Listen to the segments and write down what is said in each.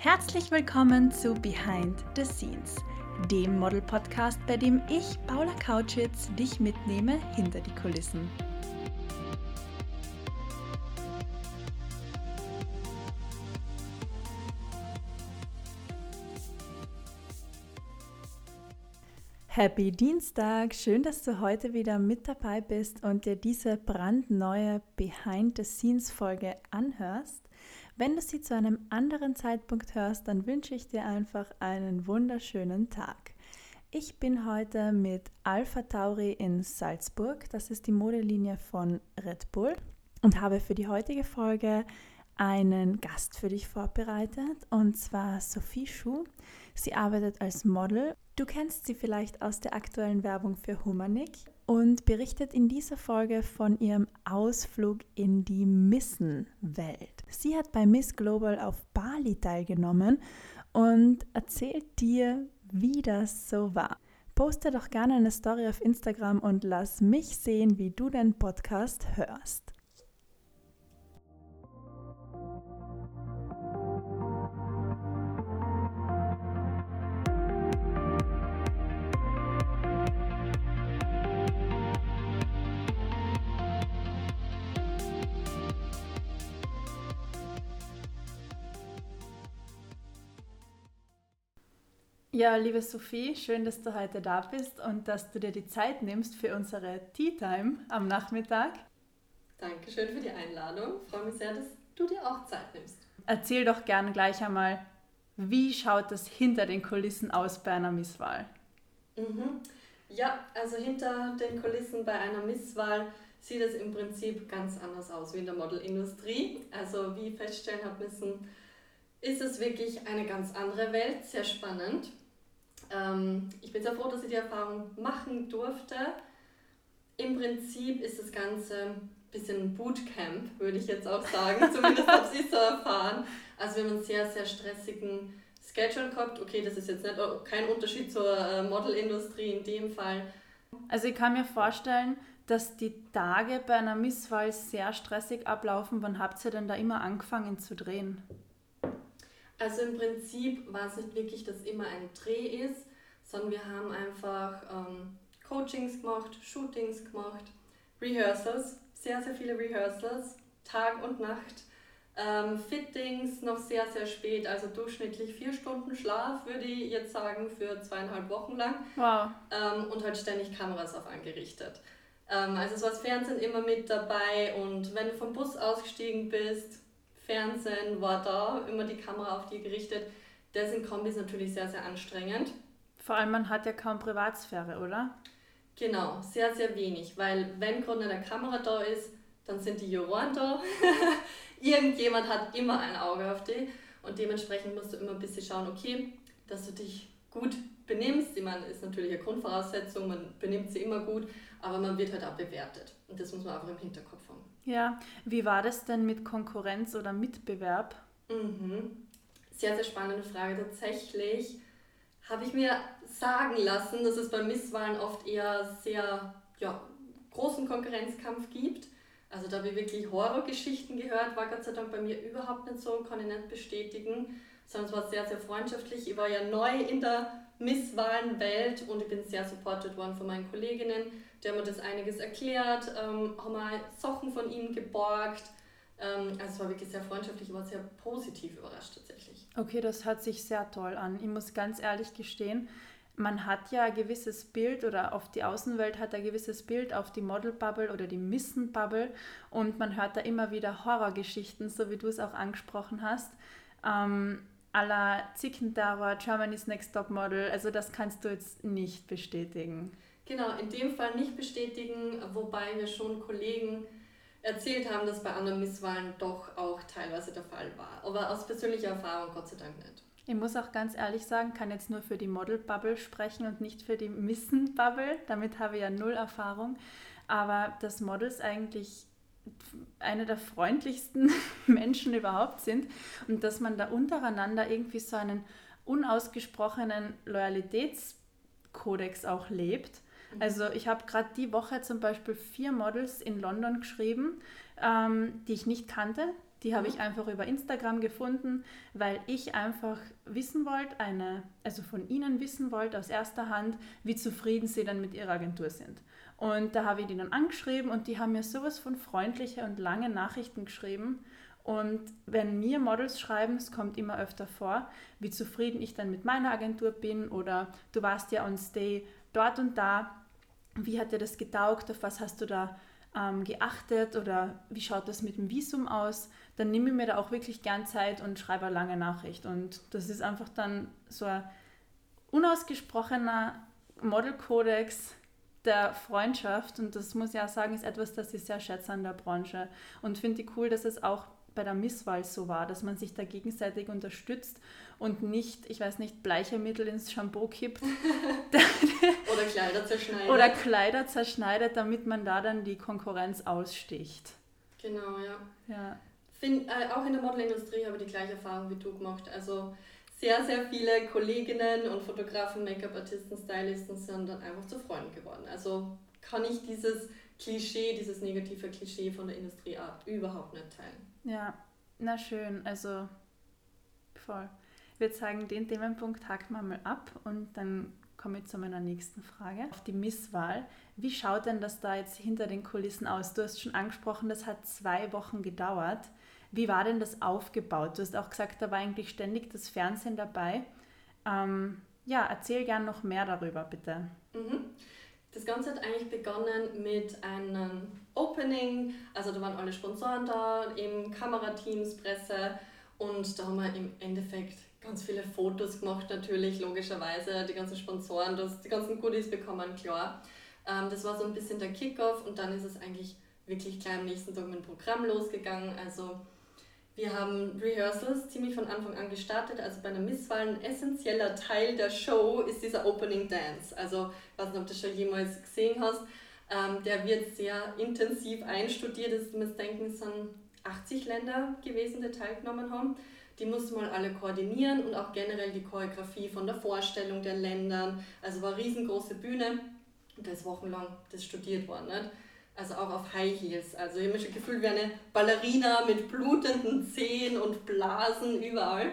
Herzlich willkommen zu Behind the Scenes, dem Model-Podcast, bei dem ich, Paula Kautschitz, dich mitnehme hinter die Kulissen. Happy Dienstag! Schön, dass du heute wieder mit dabei bist und dir diese brandneue Behind the Scenes Folge anhörst. Wenn du sie zu einem anderen Zeitpunkt hörst, dann wünsche ich dir einfach einen wunderschönen Tag. Ich bin heute mit Alpha Tauri in Salzburg, das ist die Modelinie von Red Bull, und habe für die heutige Folge einen Gast für dich vorbereitet, und zwar Sophie Schuh. Sie arbeitet als Model. Du kennst sie vielleicht aus der aktuellen Werbung für Humanik und berichtet in dieser Folge von ihrem Ausflug in die Missen-Welt. Sie hat bei Miss Global auf Bali teilgenommen und erzählt dir, wie das so war. Poste doch gerne eine Story auf Instagram und lass mich sehen, wie du den Podcast hörst. Ja, liebe Sophie, schön, dass du heute da bist und dass du dir die Zeit nimmst für unsere Tea Time am Nachmittag. Dankeschön für die Einladung. Ich freue mich sehr, dass du dir auch Zeit nimmst. Erzähl doch gern gleich einmal, wie schaut das hinter den Kulissen aus bei einer Misswahl? Mhm. Ja, also hinter den Kulissen bei einer Misswahl sieht es im Prinzip ganz anders aus wie in der Modelindustrie. Also wie feststellen habe müssen, ist es wirklich eine ganz andere Welt, sehr spannend. Ähm, ich bin sehr froh, dass ich die Erfahrung machen durfte. Im Prinzip ist das Ganze ein bisschen Bootcamp, würde ich jetzt auch sagen. Zumindest habe ich so erfahren. Also wir haben einen sehr, sehr stressigen Schedule gehabt. Okay, das ist jetzt nicht, kein Unterschied zur äh, Modelindustrie in dem Fall. Also ich kann mir vorstellen, dass die Tage bei einer Misswahl sehr stressig ablaufen. Wann habt ihr denn da immer angefangen zu drehen? Also im Prinzip war es nicht wirklich, dass immer ein Dreh ist, sondern wir haben einfach ähm, Coachings gemacht, Shootings gemacht, Rehearsals, sehr, sehr viele Rehearsals, Tag und Nacht. Ähm, Fittings noch sehr, sehr spät, also durchschnittlich vier Stunden Schlaf, würde ich jetzt sagen, für zweieinhalb Wochen lang. Wow. Ähm, und halt ständig Kameras auf angerichtet. Ähm, also es war das Fernsehen immer mit dabei und wenn du vom Bus ausgestiegen bist, Fernsehen war da, immer die Kamera auf die gerichtet. Das in Kombi ist natürlich sehr, sehr anstrengend. Vor allem, man hat ja kaum Privatsphäre, oder? Genau, sehr, sehr wenig, weil wenn gerade eine Kamera da ist, dann sind die Juroren da. Irgendjemand hat immer ein Auge auf dich und dementsprechend musst du immer ein bisschen schauen, okay, dass du dich gut benimmst. Ich meine, ist natürlich eine Grundvoraussetzung, man benimmt sie immer gut, aber man wird halt auch bewertet und das muss man einfach im Hinterkopf haben. Ja, wie war das denn mit Konkurrenz oder Mitbewerb? Mhm. Sehr, sehr spannende Frage. Tatsächlich habe ich mir sagen lassen, dass es bei Misswahlen oft eher sehr ja, großen Konkurrenzkampf gibt. Also da habe ich wirklich Horrorgeschichten gehört, war Gott sei Dank bei mir überhaupt nicht so, kann ich nicht bestätigen, sondern es war sehr, sehr freundschaftlich. Ich war ja neu in der Misswahlenwelt und ich bin sehr supported worden von meinen Kolleginnen haben mir das einiges erklärt, ähm, haben mal Sachen von ihm geborgt. Ähm, also es war wirklich sehr freundschaftlich, ich war sehr positiv überrascht tatsächlich. Okay, das hört sich sehr toll an. Ich muss ganz ehrlich gestehen, man hat ja ein gewisses Bild oder auf die Außenwelt hat ein gewisses Bild auf die Model-Bubble oder die Missen-Bubble und man hört da immer wieder Horrorgeschichten, so wie du es auch angesprochen hast. Ähm, aller Zickenterror, Germany's Next Top Model, also das kannst du jetzt nicht bestätigen. Genau, in dem Fall nicht bestätigen, wobei mir schon Kollegen erzählt haben, dass bei anderen Misswahlen doch auch teilweise der Fall war. Aber aus persönlicher Erfahrung Gott sei Dank nicht. Ich muss auch ganz ehrlich sagen, kann jetzt nur für die Model-Bubble sprechen und nicht für die Missen-Bubble. Damit habe ich ja null Erfahrung. Aber dass Models eigentlich eine der freundlichsten Menschen überhaupt sind und dass man da untereinander irgendwie so einen unausgesprochenen Loyalitätskodex auch lebt. Also ich habe gerade die Woche zum Beispiel vier Models in London geschrieben, ähm, die ich nicht kannte, Die habe ich einfach über Instagram gefunden, weil ich einfach wissen wollte, eine, also von Ihnen wissen wollte aus erster Hand, wie zufrieden Sie dann mit Ihrer Agentur sind. Und da habe ich die dann angeschrieben und die haben mir sowas von freundliche und lange Nachrichten geschrieben. Und wenn mir Models schreiben, es kommt immer öfter vor, wie zufrieden ich dann mit meiner Agentur bin oder du warst ja on stay dort und da, wie hat dir das getaugt, auf was hast du da ähm, geachtet? Oder wie schaut das mit dem Visum aus, dann nehme ich mir da auch wirklich gern Zeit und schreibe eine lange Nachricht. Und das ist einfach dann so ein unausgesprochener Modelkodex der Freundschaft. Und das muss ich auch sagen, ist etwas, das ich sehr schätze an der Branche. Und finde ich cool, dass es auch bei der Misswahl so war, dass man sich da gegenseitig unterstützt und nicht, ich weiß nicht, Bleichermittel ins Shampoo kippt. Oder Kleider zerschneidet. Oder Kleider zerschneidet, damit man da dann die Konkurrenz aussticht. Genau, ja. ja. Find, äh, auch in der Modelindustrie habe ich die gleiche Erfahrung wie du gemacht. Also sehr, sehr viele Kolleginnen und Fotografen, Make-up-Artisten, Stylisten sind dann einfach zu Freunden geworden. Also kann ich dieses Klischee, dieses negative Klischee von der Industrieart überhaupt nicht teilen. Ja, na schön, also voll. Ich würde sagen, den Themenpunkt haken wir mal ab und dann komme ich zu meiner nächsten Frage. Auf die Misswahl. Wie schaut denn das da jetzt hinter den Kulissen aus? Du hast schon angesprochen, das hat zwei Wochen gedauert. Wie war denn das aufgebaut? Du hast auch gesagt, da war eigentlich ständig das Fernsehen dabei. Ähm, ja, erzähl gern noch mehr darüber, bitte. Mhm. Das Ganze hat eigentlich begonnen mit einem Opening, also da waren alle Sponsoren da, eben Kamerateams, Presse und da haben wir im Endeffekt ganz viele Fotos gemacht, natürlich, logischerweise, die ganzen Sponsoren, das, die ganzen Goodies bekommen, klar. Ähm, das war so ein bisschen der Kickoff und dann ist es eigentlich wirklich gleich am nächsten Tag mit dem Programm losgegangen. Also wir haben Rehearsals ziemlich von Anfang an gestartet. Also bei einer Misswahl ein essentieller Teil der Show ist dieser Opening Dance. Also ich weiß nicht, ob du das schon jemals gesehen hast. Ähm, der wird sehr intensiv einstudiert. Das muss denken, es sind 80 Länder gewesen, die teilgenommen haben. Die musste man alle koordinieren und auch generell die Choreografie von der Vorstellung der Ländern. Also war eine riesengroße Bühne und da ist wochenlang das studiert worden. Nicht? also auch auf High Heels. Also ich habe schon gefühlt wie eine Ballerina mit blutenden Zehen und Blasen überall.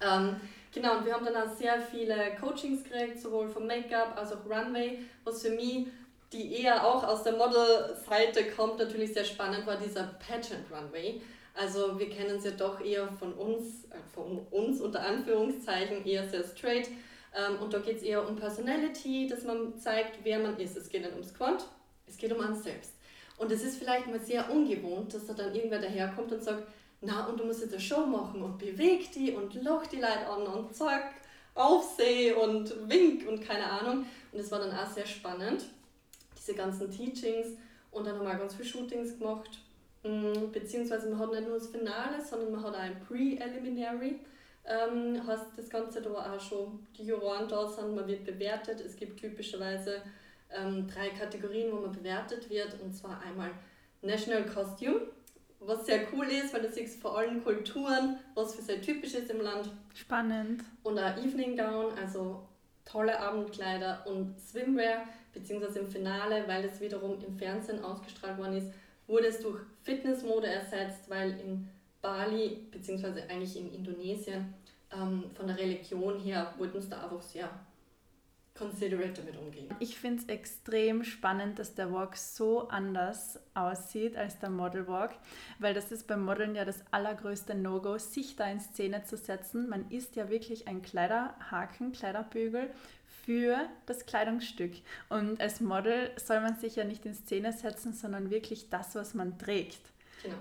Ähm, genau, und wir haben dann auch sehr viele Coachings gekriegt, sowohl vom Make-up als auch Runway, was für mich, die eher auch aus der Model-Seite kommt, natürlich sehr spannend war, dieser Pageant Runway. Also wir kennen es ja doch eher von uns, äh, von uns unter Anführungszeichen, eher sehr straight. Ähm, und da geht es eher um Personality, dass man zeigt, wer man ist. Es geht nicht ums Quant, es geht um uns selbst. Und es ist vielleicht mal sehr ungewohnt, dass da dann irgendwer daherkommt und sagt, na, und du musst jetzt eine Show machen und beweg die und loch die Leute an und zack, aufseh und wink und keine Ahnung. Und das war dann auch sehr spannend, diese ganzen Teachings. Und dann haben wir auch ganz viele Shootings gemacht. Mm, beziehungsweise man hat nicht nur das Finale, sondern man hat auch ein Pre-Eliminary. Ähm, heißt das Ganze da auch schon, die Juroren da sind, man wird bewertet. Es gibt typischerweise ähm, drei Kategorien, wo man bewertet wird. Und zwar einmal National Costume, was sehr cool ist, weil du siehst vor allen Kulturen, was für sehr typisch ist im Land. Spannend. Und ein Evening Gown, also tolle Abendkleider und Swimwear, beziehungsweise im Finale, weil das wiederum im Fernsehen ausgestrahlt worden ist, wurde es durch Fitnessmode ersetzt, weil in Bali, beziehungsweise eigentlich in Indonesien, ähm, von der Religion her, wollten es da einfach sehr considerate damit umgehen. Ich finde es extrem spannend, dass der Walk so anders aussieht als der Model Walk, weil das ist beim Modeln ja das allergrößte No-Go, sich da in Szene zu setzen. Man ist ja wirklich ein Kleiderhaken, Kleiderbügel für das Kleidungsstück. Und als Model soll man sich ja nicht in Szene setzen, sondern wirklich das, was man trägt. Genau.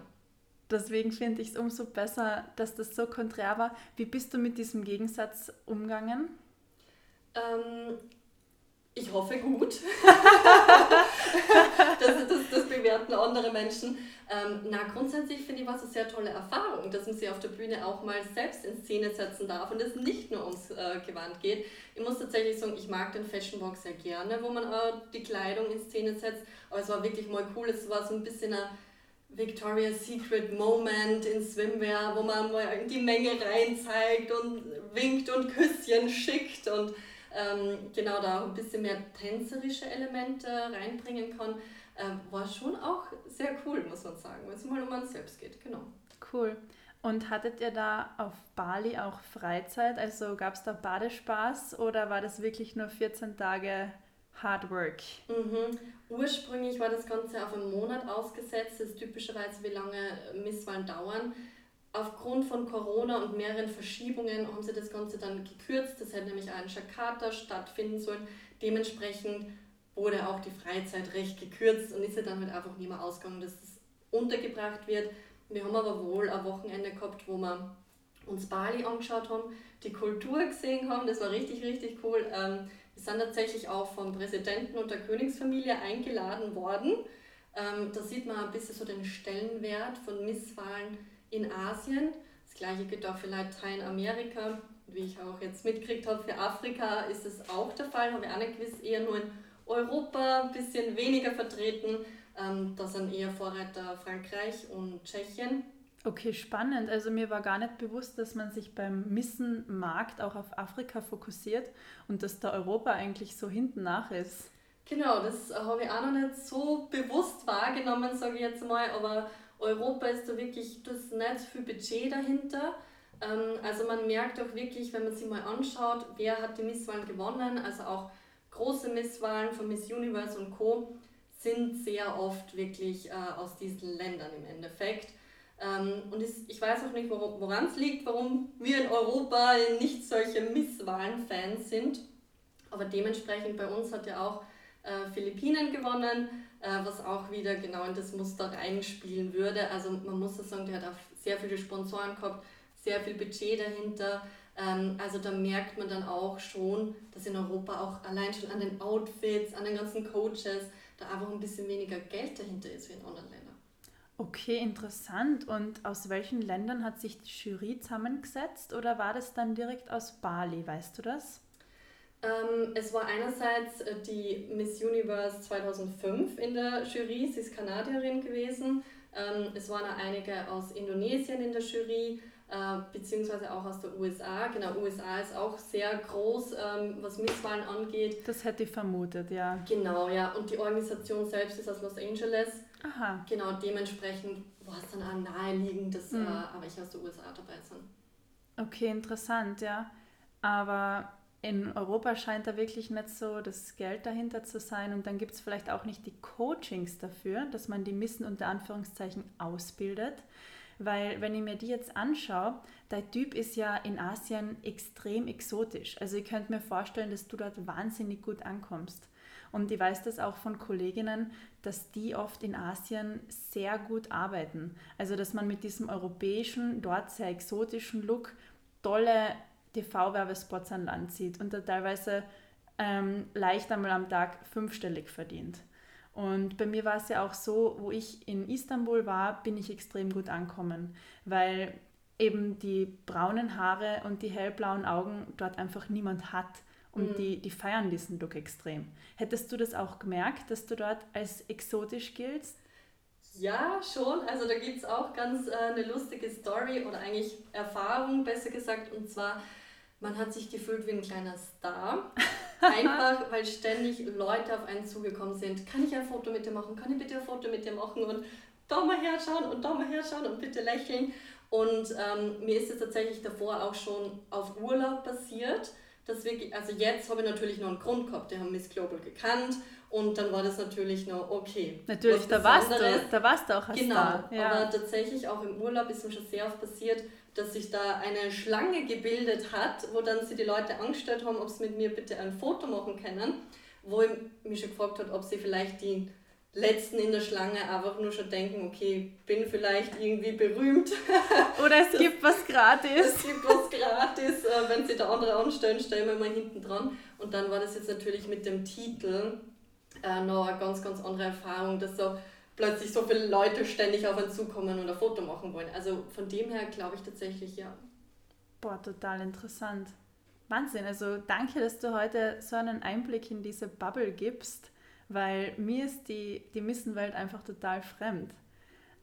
Deswegen finde ich es umso besser, dass das so konträr war. Wie bist du mit diesem Gegensatz umgegangen? Ähm, ich hoffe gut. das, das, das bewerten andere Menschen. Ähm, na, grundsätzlich finde ich was eine sehr tolle Erfahrung, dass man sich auf der Bühne auch mal selbst in Szene setzen darf und es nicht nur ums äh, Gewand geht. Ich muss tatsächlich sagen, ich mag den Fashion Walk sehr gerne, wo man äh, die Kleidung in Szene setzt. Aber es war wirklich mal cool. Es war so ein bisschen ein Victoria's Secret Moment in Swimwear, wo man mal in die Menge rein zeigt und winkt und Küsschen schickt und ähm, genau da ein bisschen mehr tänzerische Elemente reinbringen kann, äh, war schon auch sehr cool, muss man sagen, wenn es mal um uns selbst geht. Genau. Cool. Und hattet ihr da auf Bali auch Freizeit? Also gab es da Badespaß oder war das wirklich nur 14 Tage Hard Work? Mhm. Ursprünglich war das Ganze auf einen Monat ausgesetzt. Das ist typischerweise, wie lange Misswahlen dauern. Aufgrund von Corona und mehreren Verschiebungen haben sie das Ganze dann gekürzt. Das hätte nämlich auch in Jakarta stattfinden sollen. Dementsprechend wurde auch die Freizeit recht gekürzt und ist ja dann halt einfach nicht mehr ausgegangen, dass das untergebracht wird. Wir haben aber wohl ein Wochenende gehabt, wo wir uns Bali angeschaut haben, die Kultur gesehen haben. Das war richtig, richtig cool. Ähm, wir sind tatsächlich auch vom Präsidenten und der Königsfamilie eingeladen worden. Ähm, da sieht man ein bisschen so den Stellenwert von Misswahlen in Asien. Das gleiche gilt auch für Lateinamerika. Wie ich auch jetzt mitgekriegt habe, für Afrika ist es auch der Fall, habe ich auch nicht gewusst, eher nur in Europa ein bisschen weniger vertreten. Ähm, da sind eher Vorreiter Frankreich und Tschechien. Okay, spannend. Also mir war gar nicht bewusst, dass man sich beim Missen-Markt auch auf Afrika fokussiert und dass da Europa eigentlich so hinten nach ist. Genau, das habe ich auch noch nicht so bewusst wahrgenommen, sage ich jetzt mal, aber Europa ist da wirklich, das nicht viel Budget dahinter. Ähm, also man merkt auch wirklich, wenn man sich mal anschaut, wer hat die Misswahlen gewonnen, also auch große Misswahlen von Miss Universe und Co sind sehr oft wirklich äh, aus diesen Ländern im Endeffekt. Ähm, und ich weiß auch nicht, woran es liegt, warum wir in Europa nicht solche Misswahlen-Fans sind. Aber dementsprechend bei uns hat ja auch äh, Philippinen gewonnen, äh, was auch wieder genau in das Muster reinspielen würde. Also man muss sagen, der hat auch sehr viele Sponsoren gehabt, sehr viel Budget dahinter. Ähm, also da merkt man dann auch schon, dass in Europa auch allein schon an den Outfits, an den ganzen Coaches, da einfach ein bisschen weniger Geld dahinter ist wie in anderen Ländern. Okay, interessant. Und aus welchen Ländern hat sich die Jury zusammengesetzt oder war das dann direkt aus Bali, weißt du das? Ähm, es war einerseits äh, die Miss Universe 2005 in der Jury, sie ist Kanadierin gewesen. Ähm, es waren einige aus Indonesien in der Jury, äh, beziehungsweise auch aus der USA. Genau, USA ist auch sehr groß, ähm, was Misswahlen angeht. Das hätte ich vermutet, ja. Genau, ja. Und die Organisation selbst ist aus Los Angeles. Aha. Genau, dementsprechend war es dann auch naheliegend, dass mhm. äh, aber ich aus der USA dabei sind. Okay, interessant, ja. Aber in Europa scheint da wirklich nicht so das Geld dahinter zu sein und dann gibt es vielleicht auch nicht die Coachings dafür, dass man die Missen unter Anführungszeichen ausbildet. Weil wenn ich mir die jetzt anschaue, dein Typ ist ja in Asien extrem exotisch. Also ich könnte mir vorstellen, dass du dort wahnsinnig gut ankommst. Und ich weiß das auch von Kolleginnen, dass die oft in Asien sehr gut arbeiten. Also dass man mit diesem europäischen, dort sehr exotischen Look tolle TV-Werbespots an Land zieht und da teilweise ähm, leicht einmal am Tag fünfstellig verdient. Und bei mir war es ja auch so, wo ich in Istanbul war, bin ich extrem gut ankommen, weil eben die braunen Haare und die hellblauen Augen dort einfach niemand hat. Und mhm. die, die feiern diesen Look extrem. Hättest du das auch gemerkt, dass du dort als exotisch giltst? Ja, schon. Also da gibt es auch ganz äh, eine lustige Story oder eigentlich Erfahrung, besser gesagt. Und zwar, man hat sich gefühlt wie ein kleiner Star. Einfach, weil ständig Leute auf einen zugekommen sind. Kann ich ein Foto mit dir machen? Kann ich bitte ein Foto mit dir machen? Und da mal herschauen und da mal herschauen und bitte lächeln. Und ähm, mir ist es tatsächlich davor auch schon auf Urlaub passiert. Dass wirklich, also jetzt habe ich natürlich noch einen Grund gehabt, die haben Miss Global gekannt und dann war das natürlich noch okay. Natürlich, da warst, du, da warst du auch als Genau, Star. Ja. aber tatsächlich auch im Urlaub ist mir schon sehr oft passiert, dass sich da eine Schlange gebildet hat, wo dann sie die Leute angestellt haben, ob sie mit mir bitte ein Foto machen können, wo ich mich schon gefragt habe, ob sie vielleicht die Letzten in der Schlange einfach nur schon denken, okay, bin vielleicht irgendwie berühmt. Oder es gibt was gratis. Es gibt was gratis, äh, wenn sie da andere anstellen, stellen wir mal hinten dran. Und dann war das jetzt natürlich mit dem Titel äh, noch eine ganz, ganz andere Erfahrung, dass so plötzlich so viele Leute ständig auf einen zukommen und ein Foto machen wollen. Also von dem her glaube ich tatsächlich ja. Boah, total interessant. Wahnsinn. Also danke, dass du heute so einen Einblick in diese Bubble gibst, weil mir ist die, die Missenwelt einfach total fremd.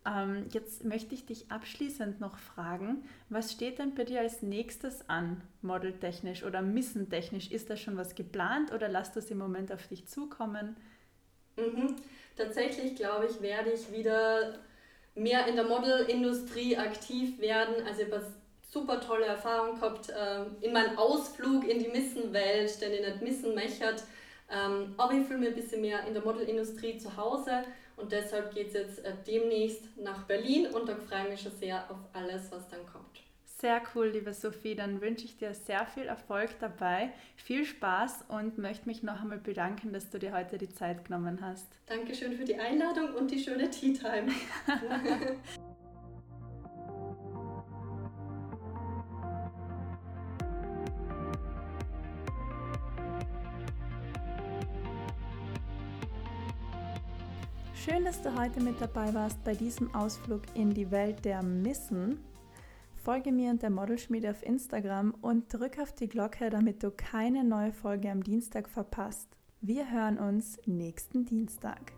Ähm, jetzt möchte ich dich abschließend noch fragen, was steht denn bei dir als nächstes an, modeltechnisch oder missentechnisch? Ist da schon was geplant oder lass das im Moment auf dich zukommen? Mhm tatsächlich glaube ich, werde ich wieder mehr in der Modelindustrie aktiv werden. Also ich habe super tolle Erfahrung gehabt äh, in meinem Ausflug in die Missenwelt, den ich nicht missen möchte. Ähm, aber ich fühle mich ein bisschen mehr in der Modelindustrie zu Hause und deshalb geht es jetzt äh, demnächst nach Berlin und da freue ich mich schon sehr auf alles, was dann kommt. Sehr cool, liebe Sophie. Dann wünsche ich dir sehr viel Erfolg dabei, viel Spaß und möchte mich noch einmal bedanken, dass du dir heute die Zeit genommen hast. Dankeschön für die Einladung und die schöne Tea Time. du heute mit dabei warst bei diesem Ausflug in die Welt der Missen. Folge mir und der Modelschmiede auf Instagram und drück auf die Glocke, damit du keine neue Folge am Dienstag verpasst. Wir hören uns nächsten Dienstag.